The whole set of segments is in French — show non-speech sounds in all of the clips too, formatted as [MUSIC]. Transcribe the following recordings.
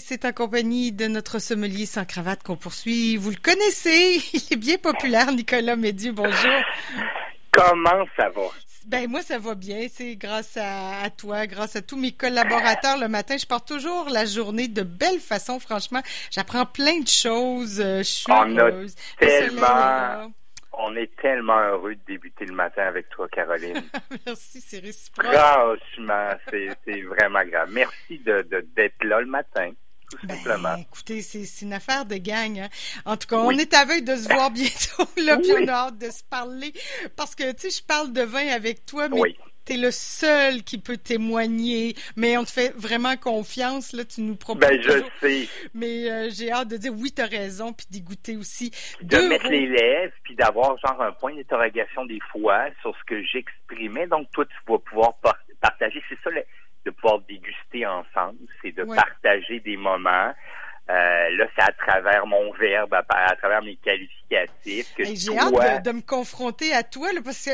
c'est en compagnie de notre sommelier sans cravate qu'on poursuit. Vous le connaissez, [LAUGHS] il est bien populaire, Nicolas Médieu. Bonjour. Comment ça va? Ben moi ça va bien, c'est grâce à, toi, grâce à tous mes collaborateurs le matin. Je pars toujours la journée de belle façon, franchement. J'apprends plein de choses. Euh, je suis on heureuse. tellement, on est tellement heureux de débuter le matin avec toi, Caroline. [LAUGHS] Merci, c'est réciproque. Franchement, c'est vraiment grave. Merci de d'être là le matin. Ben, écoutez, c'est une affaire de gang. Hein. En tout cas, on est à veille de se voir [LAUGHS] bientôt, là, puis on a hâte de se parler. Parce que, tu sais, je parle de vin avec toi, mais tu es le seul qui peut témoigner. Mais on te fait vraiment confiance, là, tu nous proposes. Ben, je sais. Mais euh, j'ai hâte de dire oui, tu as raison, puis d'y goûter aussi. De mettre les lèvres, puis d'avoir genre un point d'interrogation des fois sur ce que j'exprimais. Donc, toi, tu vas pouvoir partager. C'est ça, le de pouvoir déguster ensemble, c'est de partager des moments. Euh, là, c'est à travers mon verbe, à, travers mes qualificatifs. Que J'ai hâte de, me confronter à toi, là, parce que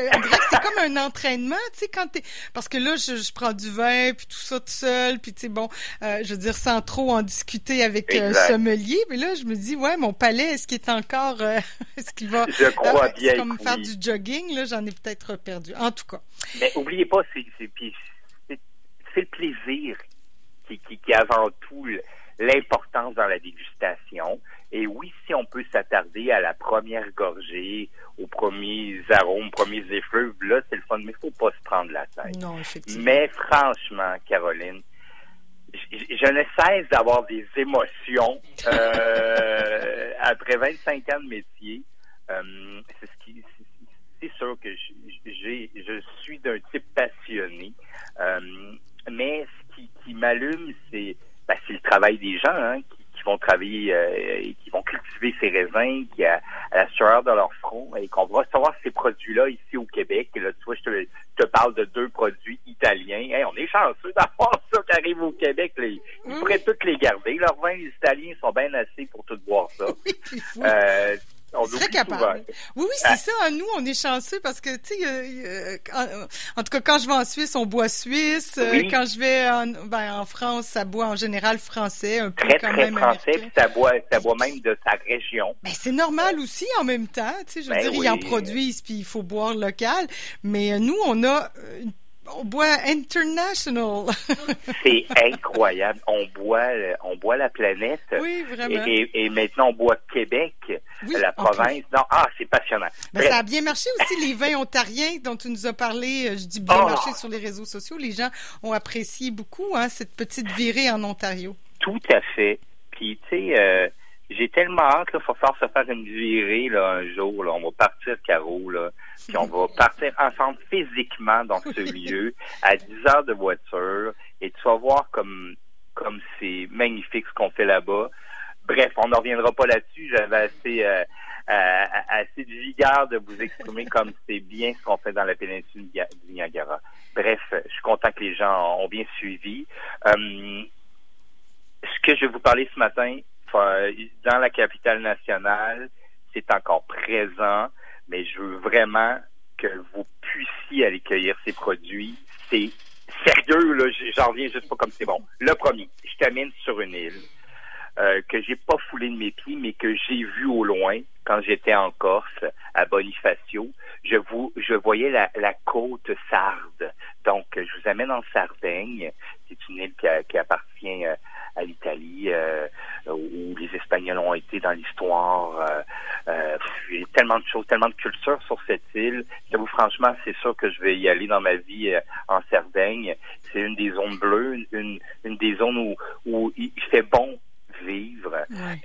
c'est comme un entraînement, tu sais, quand t'es... Parce que là, je, prends du vin, puis tout ça tout seul, puis tu sais, bon, euh, je veux dire, sans trop en discuter avec un euh, sommelier, mais là, je me dis, ouais, mon palais, est-ce qu'il est encore... [LAUGHS] est-ce qu'il va... Je crois bien comme faire du jogging, là, j'en ai peut-être perdu. En tout cas. Mais oubliez pas, c'est c'est le plaisir qui, qui, qui avant tout l'importance dans la dégustation. Et oui, si on peut s'attarder à la première gorgée, aux premiers arômes, aux premiers effluves, là, c'est le fun, mais il faut pas se prendre la tête. Non, effectivement. Mais franchement, Caroline, je, ne cesse d'avoir des émotions euh, [LAUGHS] après 25 ans de métier. Euh, c'est ce qui, c'est sûr que j'ai, je suis d'un type passionné. Euh, mais ce qui, qui m'allume, c'est ben, c'est le travail des gens hein, qui, qui, vont travailler euh, et qui vont cultiver ces raisins qui à, la sueur de leur front et qu'on va recevoir ces produits-là ici au Québec. Et là, tu vois, je te, te parle de deux produits italiens. on est chanceux d'avoir [LAUGHS] ça qui arrive au Québec. ils pourraient tous les garder. Leurs vins italiens sont bien assez pour tout boire ça. [LAUGHS] euh, on serait capable. Oui, oui, c'est ah. ça. Nous, on est chanceux parce que, tu sais, euh, euh, en, tout cas, quand je vais en Suisse, on boit suisse. Euh, quand je vais en, ben, en France, ça boit en général français, un peu très, quand très même. français, puis ça boit, ça boit même de sa région. Ben, c'est normal aussi en même temps. Tu sais, je veux ben dire, ils en produisent, puis il faut boire local. Mais nous, on a une on boit international. [LAUGHS] c'est incroyable. On boit, on boit la planète. Oui, vraiment. Et, maintenant, on boit Québec, la province. Non, ah, c'est passionnant. Ben, ça a bien marché aussi, les vins ontariens dont tu nous as parlé. Euh, je dis bien oh! marché sur les réseaux sociaux. Les gens ont apprécié beaucoup hein, cette petite virée en Ontario. Tout à fait. Puis, tu sais, euh, j'ai tellement hâte, il faut faire se faire une virée là, un jour. Là. On va partir, Caro, là, puis on va partir ensemble physiquement dans ce [LAUGHS] lieu à 10 heures de voiture. Et tu vas voir comme comme c'est magnifique ce qu'on fait là-bas. Bref, on ne reviendra pas là-dessus. J'avais assez euh, euh, assez de vigueur de vous exprimer [LAUGHS] comme c'est bien ce qu'on fait dans la péninsule du Niagara. Bref, je suis content que les gens ont bien suivi. Euh, ce que je vais vous parler ce matin, dans la capitale nationale, c'est encore présent, mais je veux vraiment que vous puissiez aller cueillir ces produits. C'est sérieux, là, j'en reviens juste pas comme c'est bon. Le premier, je termine sur une île euh, que j'ai pas foulé de mes pieds, mais que j'ai vu au loin quand j'étais en Corse, à Bonifacio. Je vous, je voyais la, côte sarde. Donc, je vous amène en Sardaigne. C'est une île qui, qui appartient euh, à l'Italie, euh, où les Espagnols ont été dans l'histoire. Euh, euh, il y a tellement de choses, tellement de culture sur cette île. vous franchement, c'est sûr que je vais y aller dans ma vie en Sardaigne. C'est une des zones bleues, une, une des zones où, où il fait bon vivre.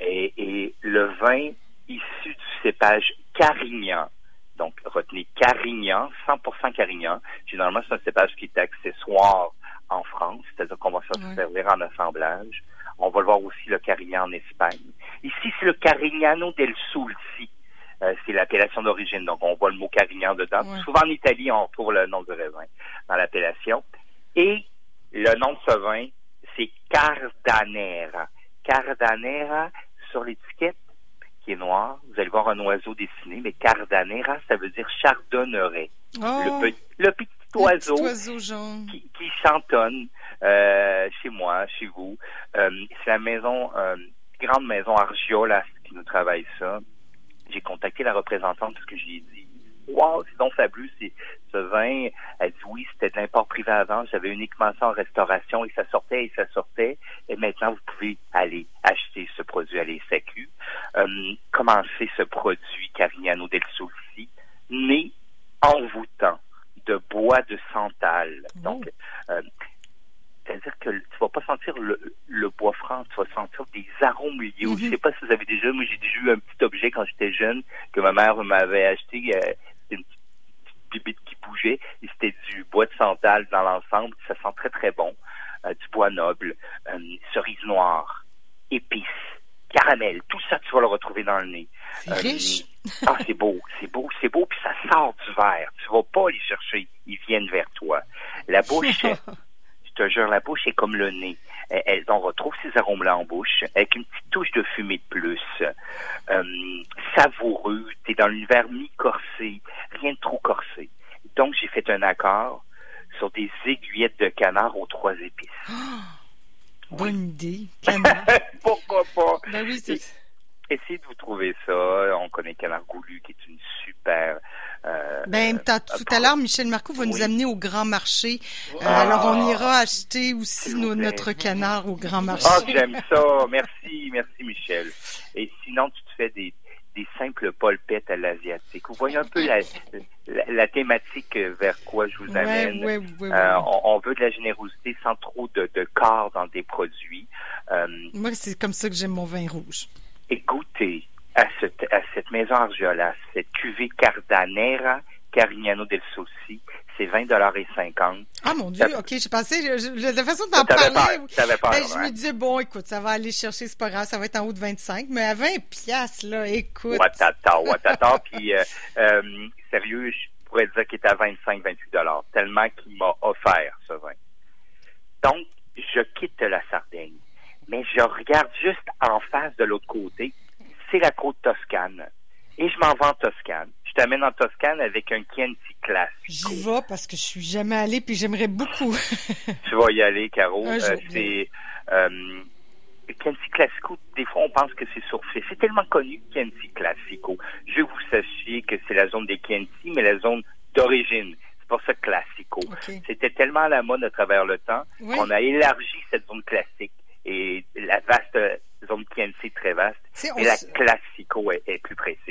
Et, et le vin issu du cépage Carignan, donc retenez Carignan, 100% Carignan. Généralement, c'est un cépage qui est accessoire en France, c'est-à-dire qu'on va se servir en assemblage. On va le voir aussi le Carignan en Espagne. Ici, c'est le Carignano del Sulci. Euh, c'est l'appellation d'origine, donc on voit le mot Carignan dedans. Souvent en Italie, on trouve le nom du raisin dans l'appellation. Et le nom de ce vin, c'est Cardanera. Cardanera, sur l'étiquette, qui est noire, vous allez voir un oiseau dessiné, mais Cardanera, ça veut dire chardonneret. Oh. le, petit, le petit oiseau, Qui, qui, chantonne. Chez moi, chez vous. c'est la maison, grande maison Argiola qui nous travaille ça. J'ai contacté la représentante parce que j'ai dit Wow, c'est donc fabuleux, c'est ce vin. Elle dit oui, c'était de l'import privé avant. J'avais uniquement ça en restauration et ça sortait et ça sortait. Et maintenant, vous pouvez aller acheter ce produit à l'ESAQ. Euh, commencer ce produit Carignano del Sulci, né envoûtant de bois de santal. Donc, euh, c'est-à-dire que tu vas pas sentir le, bois franc, tu vas sentir des arômes liés. Je mhm. sais pas si vous avez déjà, moi j'ai déjà eu un petit objet quand j'étais jeune que ma mère m'avait acheté. Euh, une petite, bibite qui bougeait et c'était du bois de santal dans l'ensemble. Ça sent très très bon. Euh, du bois noble, euh, cerise noire, épices, caramel, tout ça tu vas le retrouver dans le nez. C'est riche. ah, c'est beau, c'est beau, c'est beau, puis ça sort du verre. Tu vas pas les chercher, ils viennent vers toi. La bouche, [LAUGHS] te la bouche est comme le nez. on retrouve ces arômes-là en bouche avec une petite touche de fumée de plus. Euh, savoureux, t'es dans l'univers mi-corsé, rien de trop corsé. Donc, j'ai fait un accord sur des aiguillettes de canard aux trois épices. [GASPS] bonne idée, [LAUGHS] canard. Pourquoi pas? Ben oui, c'est... Essayez de vous trouver ça. On connaît Canard Goulu, qui est une super euh, ben, tout à l'heure, Michel Marcoux va nous amener au grand marché. Euh, alors, on ira acheter aussi notre canard au grand marché. Ah, j'aime ça. Merci, merci, Michel. Et sinon, tu te fais des, des simples polpettes à l'asiatique. Vous voyez un peu la, la, thématique vers quoi je vous amène. euh, on, veut de la générosité sans trop de, de corps dans des produits. Euh, Moi, c'est comme ça que j'aime mon vin rouge. Écoutez, à cette, à cette maison Argiola, cette cuvée Cardanera Carignano del Souci, c'est 20 dollars et 50. Ah mon Dieu, ok, j'ai pensé, de la façon d'en parler, ben, je me disais bon, écoute, ça va aller chercher, c'est pas grave, ça va être en haut de 25, mais à 20 piastres là, écoute. Watata, watata, [LAUGHS] puis euh, euh, sérieux, je pourrais dire qu'il est à 25, 28 dollars, tellement qu'il m'a offert ce vin. Donc, je quitte la Sardaigne, mais je regarde juste en face de l'autre côté, c'est la côte toscane. Et je m'en vais en Toscane. Je t'amène en Toscane avec un Chianti classique. J'y vais parce que je suis jamais allé puis j'aimerais beaucoup. [LAUGHS] tu vas y aller, Caro. Euh, c'est euh, Chianti Classico. Des fois, on pense que c'est surfait. C'est tellement connu, Chianti Classico. Je vous sachiez que c'est la zone des Chianti, mais la zone d'origine. C'est pour ça Classico. C'était tellement à la mode à travers le temps qu'on a élargi cette zone classique et la vaste zone PNC très vaste. et la classico est.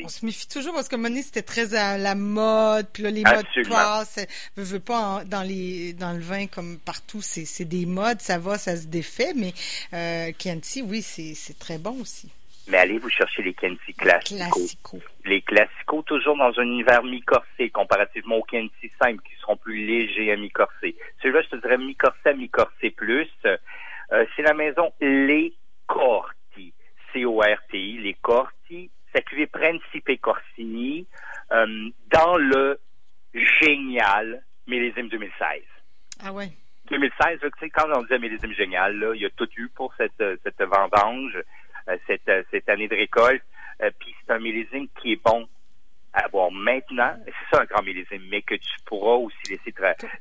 On se méfie toujours parce que Monet, c'était très à la mode, puis là, les modes passent. Je veux pas dans les dans le vin comme partout, c'est des modes, ça va, ça se défait, mais euh, Chianti, oui, c'est très bon aussi. Mais allez vous chercher les Chianti classico. Les classico, toujours dans un univers mi-corsé, comparativement aux Chianti simples, qui seront plus légers à mi-corsé. Celui-là, je te dirais mi-corsé à mi-corsé plus. Euh, c'est la maison Les Cortes. C-O-R-T-I, les Corti, sa cuvée Principe Corsini, euh, dans le génial millésime 2016. Ah ouais. 2016, tu sais, quand on disait millésime génial, là, il y a tout eu pour cette, cette vendange, euh, cette, cette année de récolte. Euh, puis c'est un millésime qui est bon à boire maintenant. C'est ça un grand millésime, mais que tu pourras aussi laisser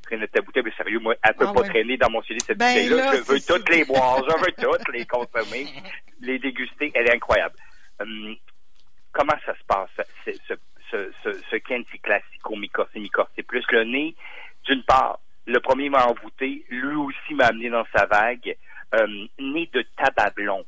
traîner ta bouteille. Mais sérieux, moi, elle peut ah pas traîner dans mon cellier cette ben bouteille-là. Je veux toutes les boire, je veux [LAUGHS] toutes les consommer, les déguster. Elle est incroyable. Hum, comment ça se passe, ce, ce, ce, ce, Chianti Classico Micorsi Micorsi Plus? Le nez, d'une part, le premier m'a envoûté, lui aussi m'a amené dans sa vague. Hum, nez de tabac blond.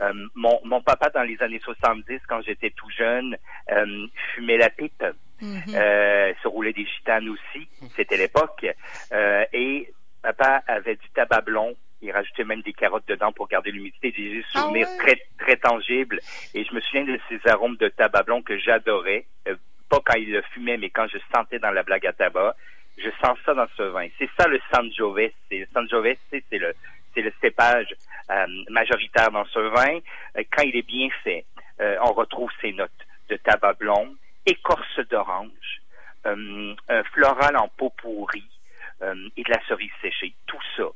Euh, mon, mon, papa, dans les années 70, quand j'étais tout jeune, euh, fumait la pipe. Euh, se roulait des gitanes aussi, c'était l'époque. Euh, et papa avait du tabac blond. Il rajoutait même des carottes dedans pour garder l'humidité. J'ai des ah souvenirs très, très tangibles. Et je me souviens de ces arômes de tabac blond que j'adorais. pas quand il le fumait, mais quand je sentais dans la blague à tabac. Je sens ça dans ce vin. C'est ça le Sangiovese. Le Sangiovese, c'est le, c'est le cépage euh, majoritaire dans ce vin. Euh, quand il est bien fait, euh, on retrouve ces notes de tabac blond, écorce d'orange, un floral en peau pourrie et de la cerise séchée. Tout ça,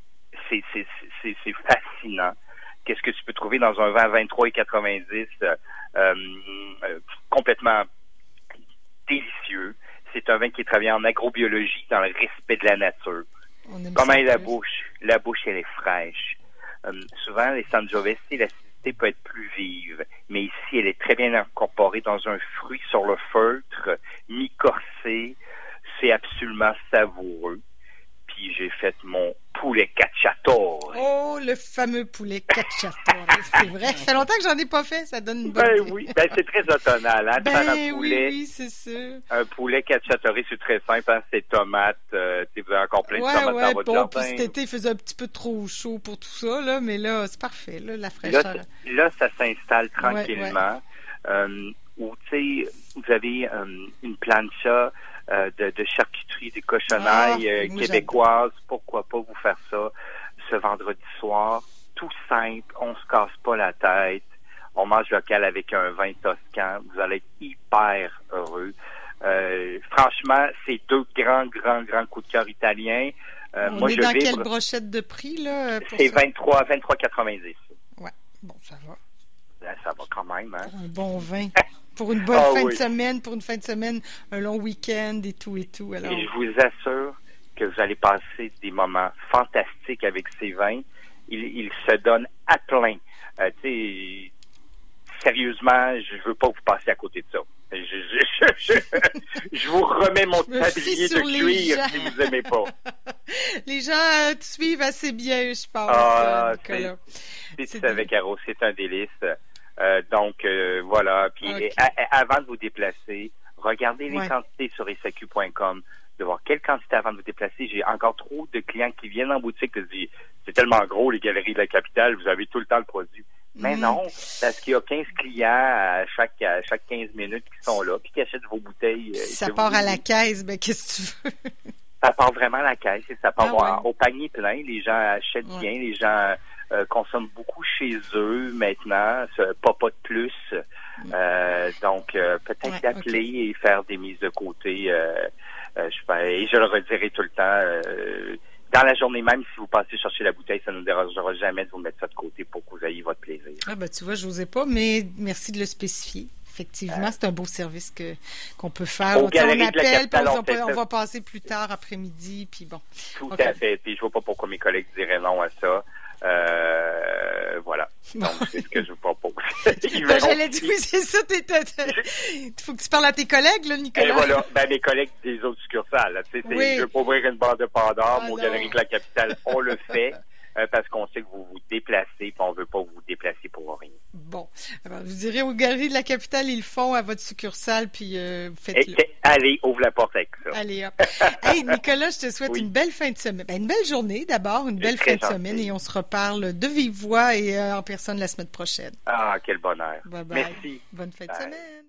c'est, fascinant. Qu'est-ce que tu peux trouver dans un vin 23 et 90 complètement délicieux. C'est un vin qui est travaillé en agrobiologie, dans le respect de la nature. Comment est la bouche? La bouche, elle est fraîche. Euh, souvent, les Sangiovese, l'acidité peut être plus vive, mais ici, elle est très bien incorporée dans un fruit sur le feutre, mi-corsé. C'est absolument savoureux j'ai fait mon poulet cacciatore. Oh, le fameux poulet cacciatore. [LAUGHS] c'est vrai. Ça fait longtemps que j'en ai pas fait. Ça donne une bonne Ben oui. Ben, c'est très automnal, hein, ben, un poulet. Oui, oui, c'est ça. Un poulet cacciatore, c'est très simple, hein, c'est tomates. Euh, vous avez encore plein de tomates dans votre bon, jardin. Puis cet été, il faisait un petit peu trop chaud pour tout ça, là, mais là, c'est parfait, là, la fraîcheur. Là, ça s'installe tranquillement. Euh, ou, tu sais, vous avez euh, une plancha euh, de, charcuterie, des cochonnailles ah, euh, québécoises. Pourquoi pas vous faire ça ce vendredi soir? Tout simple, on se casse pas la tête. On mange local avec un vin toscan. Vous allez être hyper heureux. Euh, franchement, c'est deux grands, grands, grands coups de cœur italiens. on moi, est dans quelle brochette de prix, là? C'est 23, 23,90. Ouais, bon, ça va. Ben, ça va quand même, hein? Un bon vin. [LAUGHS] pour une bonne ah fin de semaine, pour une fin de semaine, un long week-end et tout et tout. Alors... Et je vous assure que vous allez passer des moments fantastiques avec ces vins. Ils, se donnent à plein. Euh, sérieusement, je veux pas vous passiez à côté de ça. Je, [LAUGHS] vous remets mon tablier de cuir si vous aimez pas. [LAUGHS] les gens euh, te suivent assez bien, je pense. Ah, c'est avec Caro, c'est un délice. Euh, donc euh, voilà. Puis avant de vous déplacer, regardez les quantités sur SAQ.com de voir quelle quantité avant de vous déplacer. J'ai encore trop de clients qui viennent en boutique et disent c'est tellement gros les galeries de la capitale, vous avez tout le temps le produit. Mais mm. non, parce qu'il y a 15 clients à chaque, à chaque 15 minutes qui sont là, puis qui achètent vos bouteilles. Euh, ça part à la caisse, ben qu'est-ce que tu veux? ça part vraiment à la caisse, et ça part ah au panier plein. Les gens achètent bien, les gens euh, consomment beaucoup chez eux maintenant, pas pas de plus. Euh, donc euh, peut-être d'appeler et faire des mises de côté. je et je le redirai tout le temps. dans la journée même, si vous passez chercher la bouteille, ça ne nous dérangera jamais de vous mettre ça de côté pour que vous ayez votre plaisir. Ah ben tu vois, je n'osais pas, mais merci de le spécifier. Effectivement, c'est un beau service que qu'on peut faire. on appelle, on, va, passer plus tard après-midi, puis bon. Tout à fait. Puis je vois pas pourquoi mes collègues diraient non à ça. Euh, voilà. Donc, c'est ce que je vous propose. [LAUGHS] [LAUGHS] ben, J'allais dire, oui, c'est ça. Il faut que tu parles à tes collègues, là, Nicolas. Et voilà. Ben, mes collègues des autres succursales. Tu sais, oui. Je veux pas ouvrir une bande de Pandore. Ah, au Galerie de la Capitale, on le fait. [LAUGHS] Euh, parce qu'on sait que vous vous déplacez, puis on veut pas vous déplacer pour rien. Bon, alors, vous direz aux galeries de la capitale, ils le font à votre succursale, puis euh, faites-le. Allez, ouvre la porte avec ça. Allez, hop. [LAUGHS] hey, Nicolas, je te souhaite une belle fin de semaine. Ben, une belle journée d'abord, une belle fin de semaine, et on se reparle de vive voix et euh, en personne la semaine prochaine. Ah, quel bonheur. Bye bye. Merci. Bonne fin de semaine.